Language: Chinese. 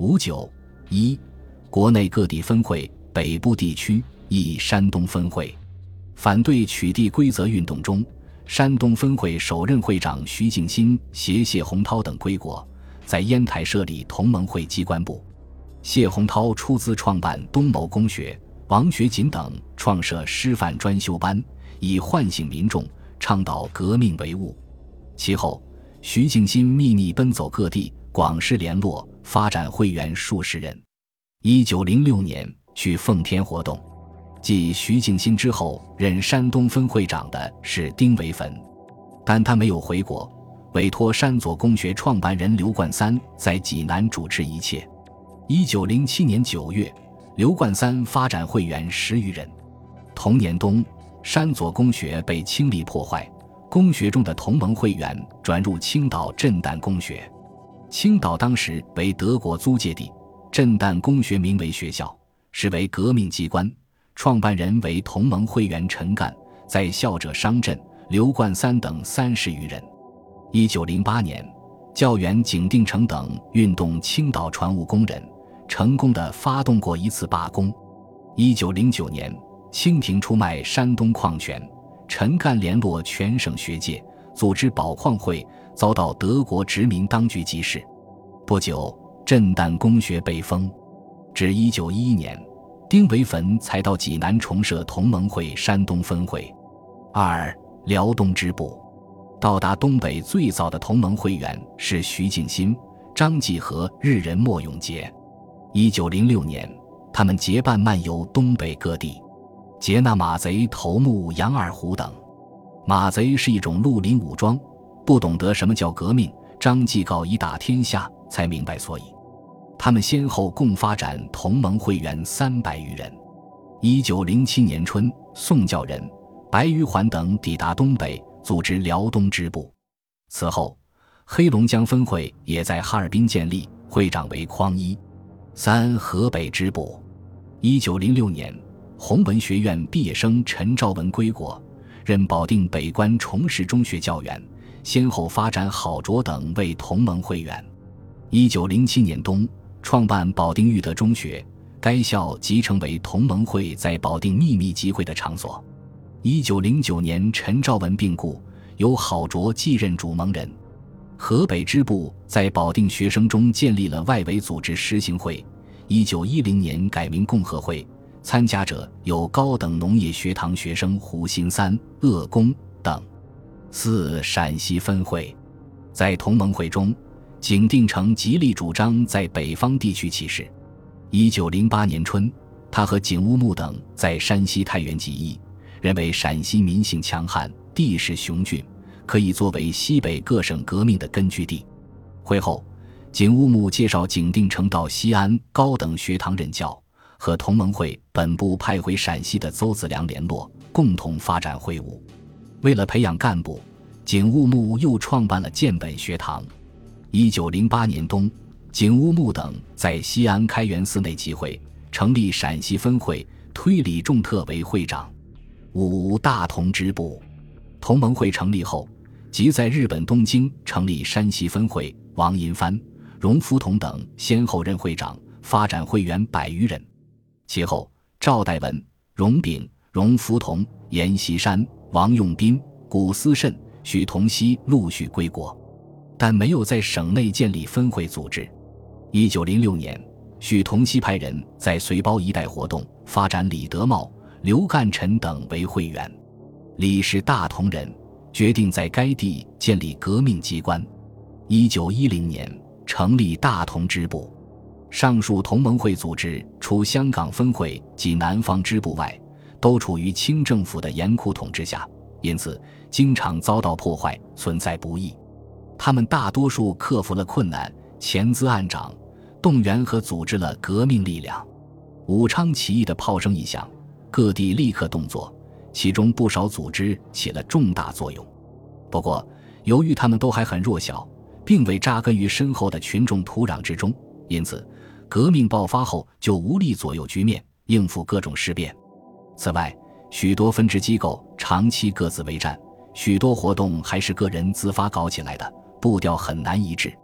五九一，国内各地分会，北部地区亦山东分会。反对取缔规则运动中，山东分会首任会长徐敬新携谢洪涛等归国，在烟台设立同盟会机关部。谢洪涛出资创办东牟公学，王学锦等创设师范专修班，以唤醒民众，倡导革命为务。其后，徐敬新秘密奔走各地，广施联络。发展会员数十人。一九零六年去奉天活动，继徐敬新之后任山东分会长的是丁惟汾，但他没有回国，委托山左公学创办人刘冠三在济南主持一切。一九零七年九月，刘冠三发展会员十余人。同年冬，山左公学被清理破坏，公学中的同盟会员转入青岛震旦公学。青岛当时为德国租界地，震旦公学名为学校，实为革命机关，创办人为同盟会员陈干，在校者商震、刘冠三等三十余人。一九零八年，教员景定成等运动青岛船务工人，成功的发动过一次罢工。一九零九年，清廷出卖山东矿权，陈干联络全省学界，组织保矿会。遭到德国殖民当局击事，不久，震旦公学被封。至一九一一年，丁维汾才到济南重设同盟会山东分会。二辽东支部到达东北最早的同盟会员是徐敬新、张继和、日人莫永杰。一九零六年，他们结伴漫游东北各地，劫那马贼头目杨二虎等。马贼是一种绿林武装。不懂得什么叫革命，张继告一打天下，才明白所以。他们先后共发展同盟会员三百余人。一九零七年春，宋教仁、白玉环等抵达东北，组织辽东支部。此后，黑龙江分会也在哈尔滨建立，会长为匡一。三河北支部。一九零六年，弘文学院毕业生陈兆文归国，任保定北关崇实中学教员。先后发展郝卓等为同盟会员。一九零七年冬，创办保定育德中学，该校即成为同盟会在保定秘密集会的场所。一九零九年，陈兆文病故，由郝卓继任主盟人。河北支部在保定学生中建立了外围组织实行会。一九一零年改名共和会，参加者有高等农业学堂学生胡新三、鄂公。四陕西分会，在同盟会中，景定成极力主张在北方地区起事。一九零八年春，他和景乌木等在山西太原起义，认为陕西民性强悍，地势雄峻，可以作为西北各省革命的根据地。会后，景乌木介绍景定成到西安高等学堂任教，和同盟会本部派回陕西的邹子良联络，共同发展会务。为了培养干部，景务木又创办了建本学堂。一九零八年冬，景务木等在西安开元寺内集会，成立陕西分会，推李仲特为会长。五大同支部，同盟会成立后，即在日本东京成立山西分会，王银帆、荣福同等先后任会长，发展会员百余人。其后，赵代文、荣炳、荣福同、阎锡山。王用斌、古思慎、许同熙陆续归国，但没有在省内建立分会组织。一九零六年，许同熙派人在随包一带活动，发展李德茂、刘干臣等为会员。李是大同人，决定在该地建立革命机关。一九一零年，成立大同支部。上述同盟会组织，除香港分会及南方支部外，都处于清政府的严酷统治下，因此经常遭到破坏，存在不易。他们大多数克服了困难，潜资暗长，动员和组织了革命力量。武昌起义的炮声一响，各地立刻动作，其中不少组织起了重大作用。不过，由于他们都还很弱小，并未扎根于深厚的群众土壤之中，因此革命爆发后就无力左右局面，应付各种事变。此外，许多分支机构长期各自为战，许多活动还是个人自发搞起来的，步调很难一致。